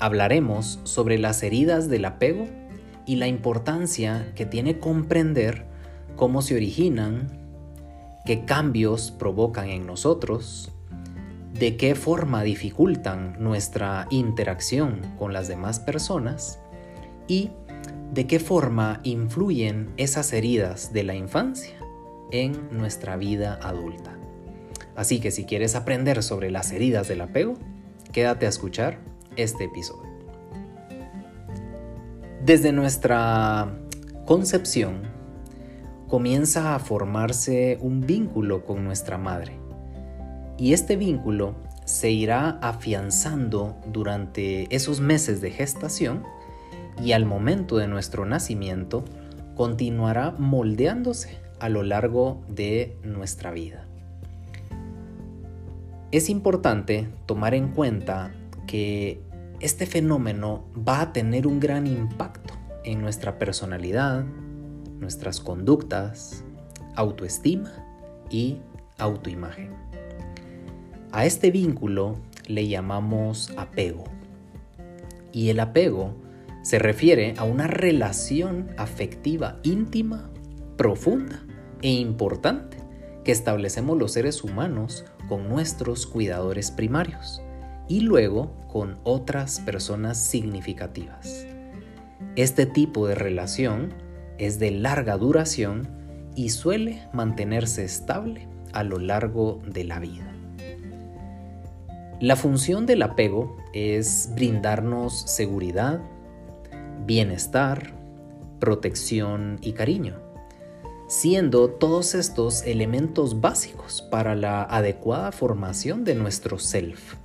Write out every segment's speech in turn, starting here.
hablaremos sobre las heridas del apego y la importancia que tiene comprender cómo se originan, qué cambios provocan en nosotros, de qué forma dificultan nuestra interacción con las demás personas y de qué forma influyen esas heridas de la infancia en nuestra vida adulta. Así que si quieres aprender sobre las heridas del apego, quédate a escuchar este episodio. Desde nuestra concepción comienza a formarse un vínculo con nuestra madre y este vínculo se irá afianzando durante esos meses de gestación y al momento de nuestro nacimiento continuará moldeándose a lo largo de nuestra vida. Es importante tomar en cuenta que este fenómeno va a tener un gran impacto en nuestra personalidad, nuestras conductas, autoestima y autoimagen. A este vínculo le llamamos apego. Y el apego se refiere a una relación afectiva íntima, profunda e importante que establecemos los seres humanos con nuestros cuidadores primarios y luego con otras personas significativas. Este tipo de relación es de larga duración y suele mantenerse estable a lo largo de la vida. La función del apego es brindarnos seguridad, bienestar, protección y cariño, siendo todos estos elementos básicos para la adecuada formación de nuestro self.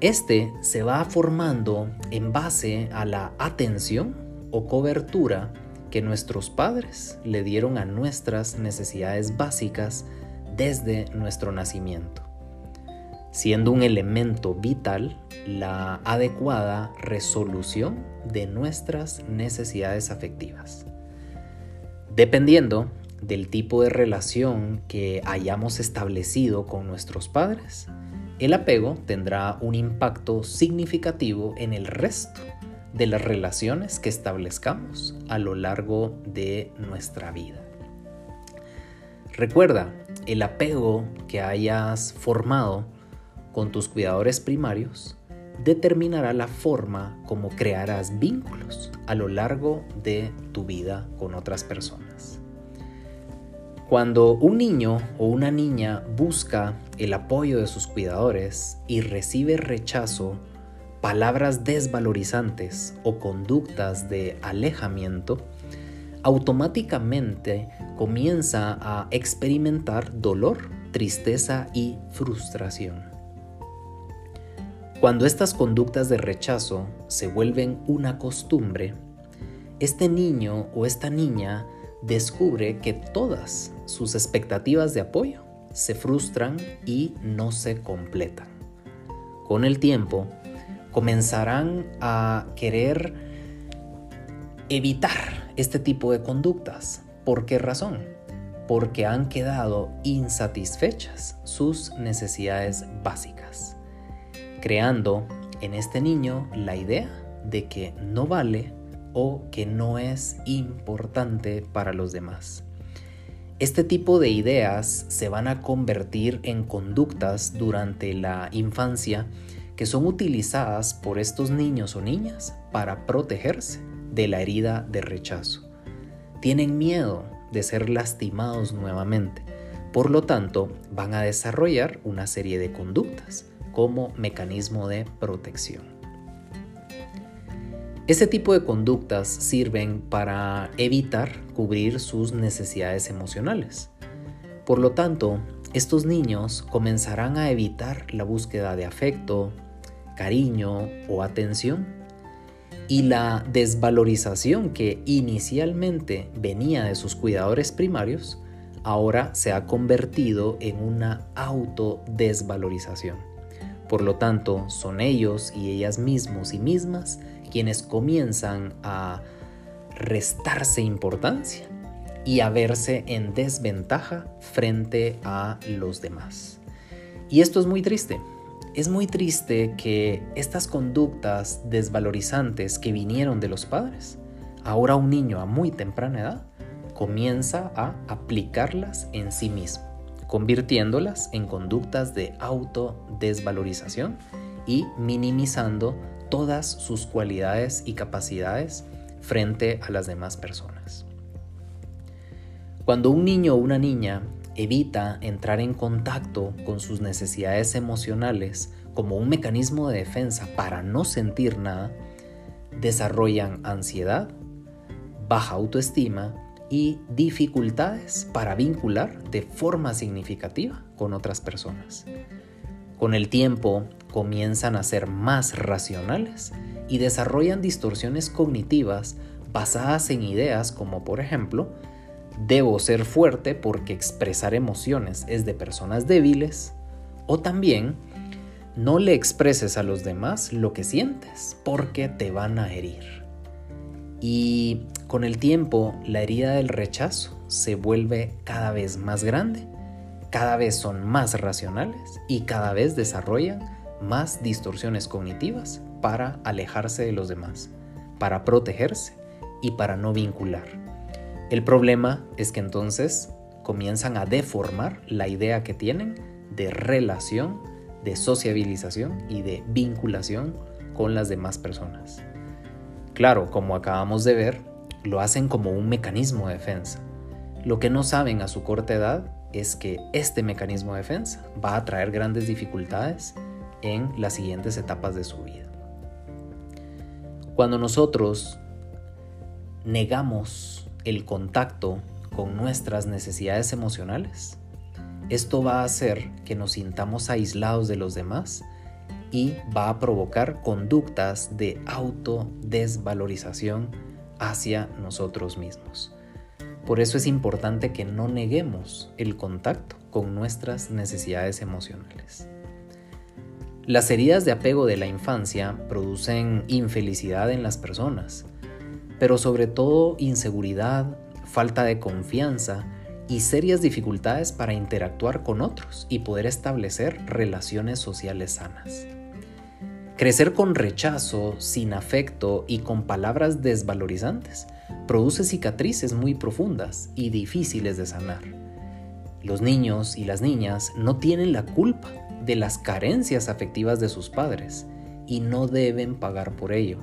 Este se va formando en base a la atención o cobertura que nuestros padres le dieron a nuestras necesidades básicas desde nuestro nacimiento, siendo un elemento vital la adecuada resolución de nuestras necesidades afectivas. Dependiendo del tipo de relación que hayamos establecido con nuestros padres, el apego tendrá un impacto significativo en el resto de las relaciones que establezcamos a lo largo de nuestra vida. Recuerda, el apego que hayas formado con tus cuidadores primarios determinará la forma como crearás vínculos a lo largo de tu vida con otras personas. Cuando un niño o una niña busca el apoyo de sus cuidadores y recibe rechazo, palabras desvalorizantes o conductas de alejamiento, automáticamente comienza a experimentar dolor, tristeza y frustración. Cuando estas conductas de rechazo se vuelven una costumbre, este niño o esta niña descubre que todas sus expectativas de apoyo se frustran y no se completan. Con el tiempo, comenzarán a querer evitar este tipo de conductas. ¿Por qué razón? Porque han quedado insatisfechas sus necesidades básicas, creando en este niño la idea de que no vale o que no es importante para los demás. Este tipo de ideas se van a convertir en conductas durante la infancia que son utilizadas por estos niños o niñas para protegerse de la herida de rechazo. Tienen miedo de ser lastimados nuevamente, por lo tanto van a desarrollar una serie de conductas como mecanismo de protección. Ese tipo de conductas sirven para evitar cubrir sus necesidades emocionales. Por lo tanto, estos niños comenzarán a evitar la búsqueda de afecto, cariño o atención y la desvalorización que inicialmente venía de sus cuidadores primarios ahora se ha convertido en una autodesvalorización. Por lo tanto, son ellos y ellas mismos y mismas quienes comienzan a restarse importancia y a verse en desventaja frente a los demás. Y esto es muy triste. Es muy triste que estas conductas desvalorizantes que vinieron de los padres, ahora un niño a muy temprana edad comienza a aplicarlas en sí mismo, convirtiéndolas en conductas de autodesvalorización y minimizando todas sus cualidades y capacidades frente a las demás personas. Cuando un niño o una niña evita entrar en contacto con sus necesidades emocionales como un mecanismo de defensa para no sentir nada, desarrollan ansiedad, baja autoestima y dificultades para vincular de forma significativa con otras personas. Con el tiempo comienzan a ser más racionales y desarrollan distorsiones cognitivas basadas en ideas como por ejemplo debo ser fuerte porque expresar emociones es de personas débiles, o también no le expreses a los demás lo que sientes porque te van a herir. Y con el tiempo la herida del rechazo se vuelve cada vez más grande, cada vez son más racionales y cada vez desarrollan más distorsiones cognitivas para alejarse de los demás, para protegerse y para no vincular. El problema es que entonces comienzan a deformar la idea que tienen de relación, de sociabilización y de vinculación con las demás personas. Claro, como acabamos de ver, lo hacen como un mecanismo de defensa. Lo que no saben a su corta edad es que este mecanismo de defensa va a traer grandes dificultades en las siguientes etapas de su vida. Cuando nosotros negamos el contacto con nuestras necesidades emocionales, esto va a hacer que nos sintamos aislados de los demás y va a provocar conductas de autodesvalorización hacia nosotros mismos. Por eso es importante que no neguemos el contacto con nuestras necesidades emocionales. Las heridas de apego de la infancia producen infelicidad en las personas pero sobre todo inseguridad, falta de confianza y serias dificultades para interactuar con otros y poder establecer relaciones sociales sanas. Crecer con rechazo, sin afecto y con palabras desvalorizantes produce cicatrices muy profundas y difíciles de sanar. Los niños y las niñas no tienen la culpa de las carencias afectivas de sus padres y no deben pagar por ello.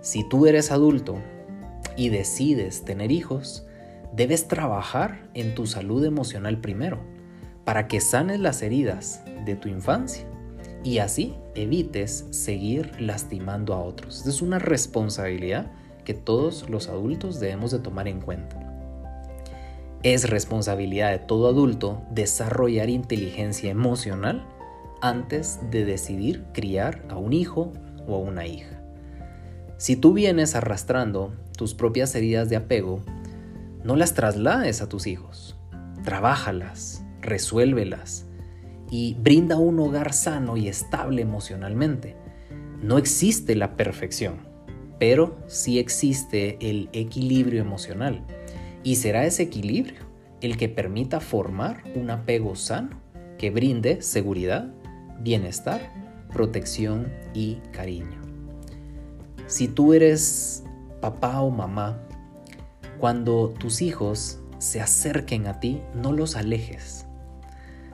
Si tú eres adulto y decides tener hijos, debes trabajar en tu salud emocional primero, para que sanes las heridas de tu infancia y así evites seguir lastimando a otros. Es una responsabilidad que todos los adultos debemos de tomar en cuenta. Es responsabilidad de todo adulto desarrollar inteligencia emocional antes de decidir criar a un hijo o a una hija. Si tú vienes arrastrando tus propias heridas de apego, no las traslades a tus hijos. Trabájalas, resuélvelas y brinda un hogar sano y estable emocionalmente. No existe la perfección, pero sí existe el equilibrio emocional. Y será ese equilibrio el que permita formar un apego sano que brinde seguridad, bienestar, protección y cariño. Si tú eres papá o mamá, cuando tus hijos se acerquen a ti, no los alejes.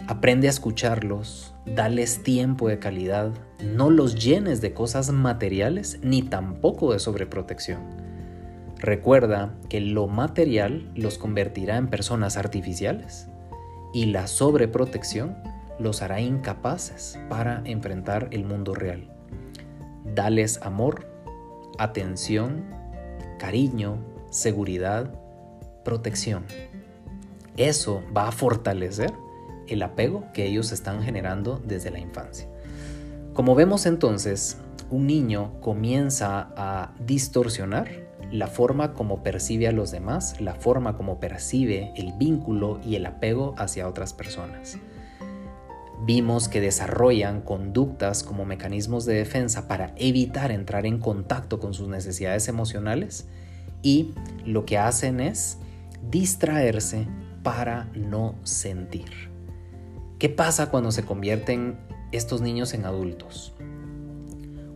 Aprende a escucharlos, dales tiempo de calidad, no los llenes de cosas materiales ni tampoco de sobreprotección. Recuerda que lo material los convertirá en personas artificiales y la sobreprotección los hará incapaces para enfrentar el mundo real. Dales amor, atención, cariño, seguridad, protección. Eso va a fortalecer el apego que ellos están generando desde la infancia. Como vemos entonces, un niño comienza a distorsionar la forma como percibe a los demás, la forma como percibe el vínculo y el apego hacia otras personas. Vimos que desarrollan conductas como mecanismos de defensa para evitar entrar en contacto con sus necesidades emocionales y lo que hacen es distraerse para no sentir. ¿Qué pasa cuando se convierten estos niños en adultos?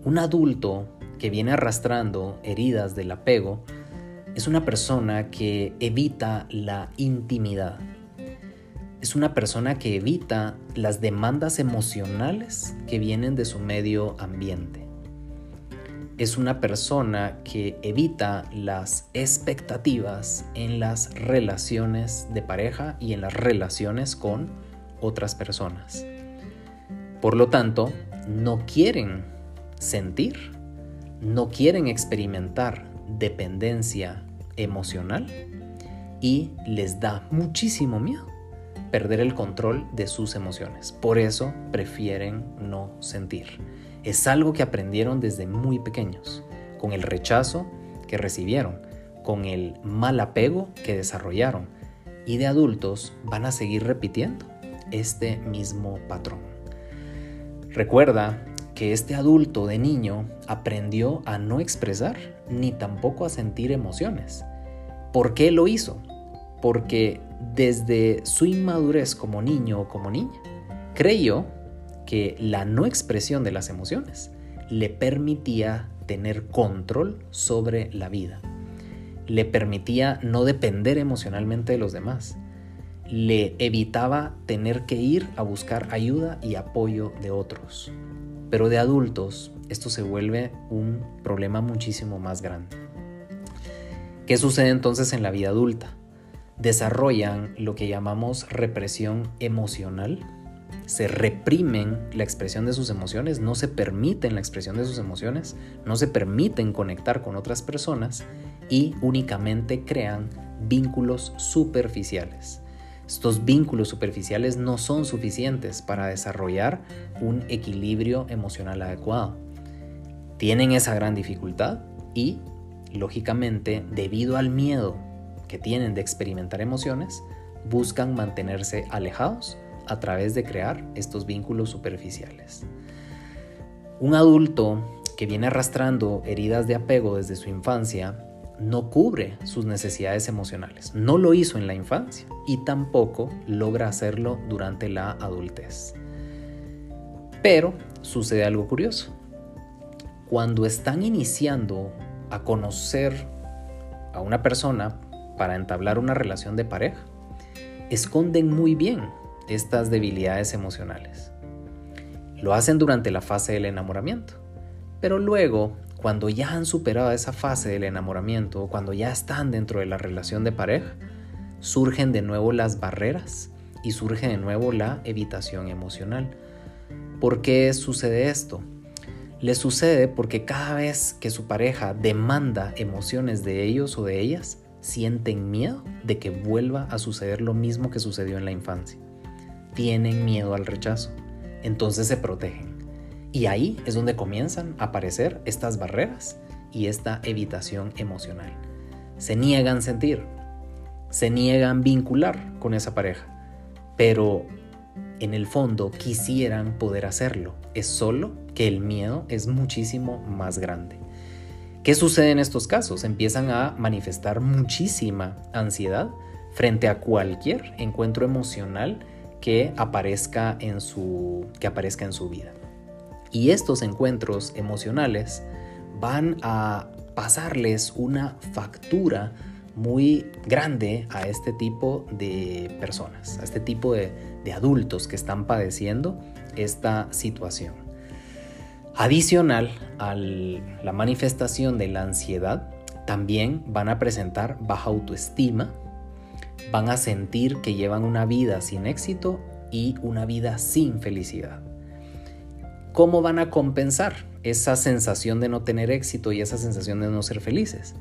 Un adulto que viene arrastrando heridas del apego es una persona que evita la intimidad. Es una persona que evita las demandas emocionales que vienen de su medio ambiente. Es una persona que evita las expectativas en las relaciones de pareja y en las relaciones con otras personas. Por lo tanto, no quieren sentir, no quieren experimentar dependencia emocional y les da muchísimo miedo perder el control de sus emociones. Por eso prefieren no sentir. Es algo que aprendieron desde muy pequeños, con el rechazo que recibieron, con el mal apego que desarrollaron y de adultos van a seguir repitiendo este mismo patrón. Recuerda que este adulto de niño aprendió a no expresar ni tampoco a sentir emociones. ¿Por qué lo hizo? Porque desde su inmadurez como niño o como niña, creyó que la no expresión de las emociones le permitía tener control sobre la vida. Le permitía no depender emocionalmente de los demás. Le evitaba tener que ir a buscar ayuda y apoyo de otros. Pero de adultos esto se vuelve un problema muchísimo más grande. ¿Qué sucede entonces en la vida adulta? Desarrollan lo que llamamos represión emocional, se reprimen la expresión de sus emociones, no se permiten la expresión de sus emociones, no se permiten conectar con otras personas y únicamente crean vínculos superficiales. Estos vínculos superficiales no son suficientes para desarrollar un equilibrio emocional adecuado. Tienen esa gran dificultad y, lógicamente, debido al miedo que tienen de experimentar emociones, buscan mantenerse alejados a través de crear estos vínculos superficiales. Un adulto que viene arrastrando heridas de apego desde su infancia no cubre sus necesidades emocionales. No lo hizo en la infancia y tampoco logra hacerlo durante la adultez. Pero sucede algo curioso. Cuando están iniciando a conocer a una persona para entablar una relación de pareja, esconden muy bien estas debilidades emocionales. Lo hacen durante la fase del enamoramiento, pero luego cuando ya han superado esa fase del enamoramiento, cuando ya están dentro de la relación de pareja, surgen de nuevo las barreras y surge de nuevo la evitación emocional. ¿Por qué sucede esto? Le sucede porque cada vez que su pareja demanda emociones de ellos o de ellas, sienten miedo de que vuelva a suceder lo mismo que sucedió en la infancia. Tienen miedo al rechazo, entonces se protegen. Y ahí es donde comienzan a aparecer estas barreras y esta evitación emocional. Se niegan sentir, se niegan vincular con esa pareja, pero en el fondo quisieran poder hacerlo. Es solo que el miedo es muchísimo más grande. ¿Qué sucede en estos casos? Empiezan a manifestar muchísima ansiedad frente a cualquier encuentro emocional que aparezca en su, que aparezca en su vida. Y estos encuentros emocionales van a pasarles una factura muy grande a este tipo de personas, a este tipo de, adultos que están padeciendo esta situación. Adicional a la manifestación de la ansiedad, también van a presentar baja autoestima, van a sentir que llevan una vida sin éxito y una vida sin felicidad. ¿Cómo van a compensar esa sensación de no tener éxito y esa sensación de no ser felices?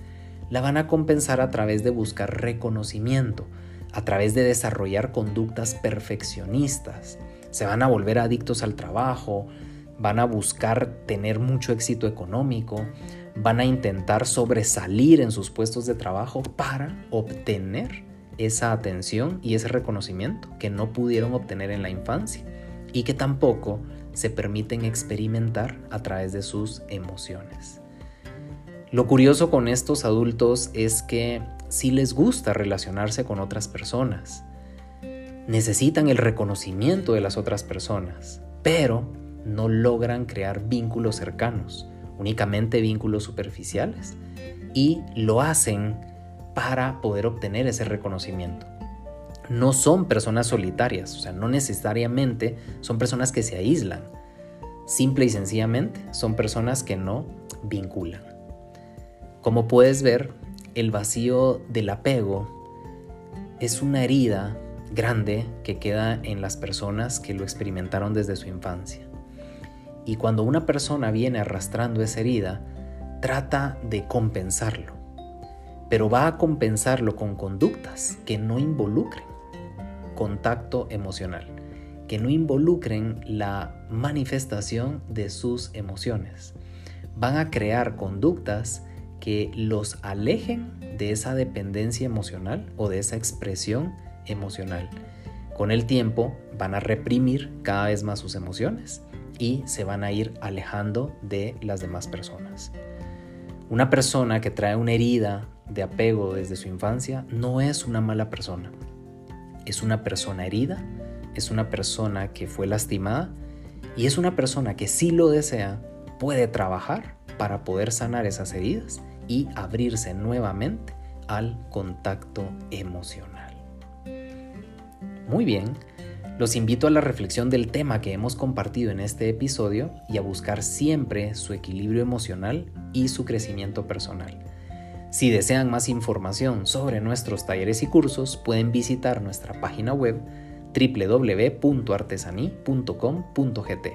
La van a compensar a través de buscar reconocimiento, a través de desarrollar conductas perfeccionistas. Se van a volver adictos al trabajo, van a buscar tener mucho éxito económico, van a intentar sobresalir en sus puestos de trabajo para obtener esa atención y ese reconocimiento que no pudieron obtener en la infancia y que tampoco se permiten experimentar a través de sus emociones. Lo curioso con estos adultos es que sí les gusta relacionarse con otras personas, necesitan el reconocimiento de las otras personas, pero no logran crear vínculos cercanos, únicamente vínculos superficiales, y lo hacen para poder obtener ese reconocimiento. No son personas solitarias, o sea, no necesariamente son personas que se aíslan, simple y sencillamente son personas que no vinculan. Como puedes ver, el vacío del apego es una herida grande que queda en las personas que lo experimentaron desde su infancia. Y cuando una persona viene arrastrando esa herida, trata de compensarlo, pero va a compensarlo con conductas que no involucren contacto emocional, que no involucren la manifestación de sus emociones. Van a crear conductas que los alejen de esa dependencia emocional o de esa expresión emocional. Con el tiempo van a reprimir cada vez más sus emociones y se van a ir alejando de las demás personas. Una persona que trae una herida de apego desde su infancia no es una mala persona. Es una persona herida, es una persona que fue lastimada y es una persona que si lo desea puede trabajar para poder sanar esas heridas y abrirse nuevamente al contacto emocional. Muy bien, los invito a la reflexión del tema que hemos compartido en este episodio y a buscar siempre su equilibrio emocional y su crecimiento personal. Si desean más información sobre nuestros talleres y cursos, pueden visitar nuestra página web www.artesani.com.gt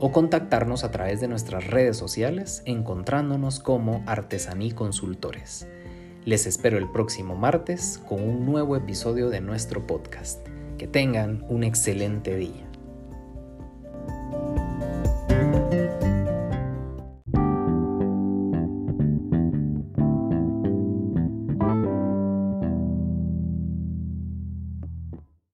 o contactarnos a través de nuestras redes sociales encontrándonos como Artesaní Consultores. Les espero el próximo martes con un nuevo episodio de nuestro podcast. Que tengan un excelente día.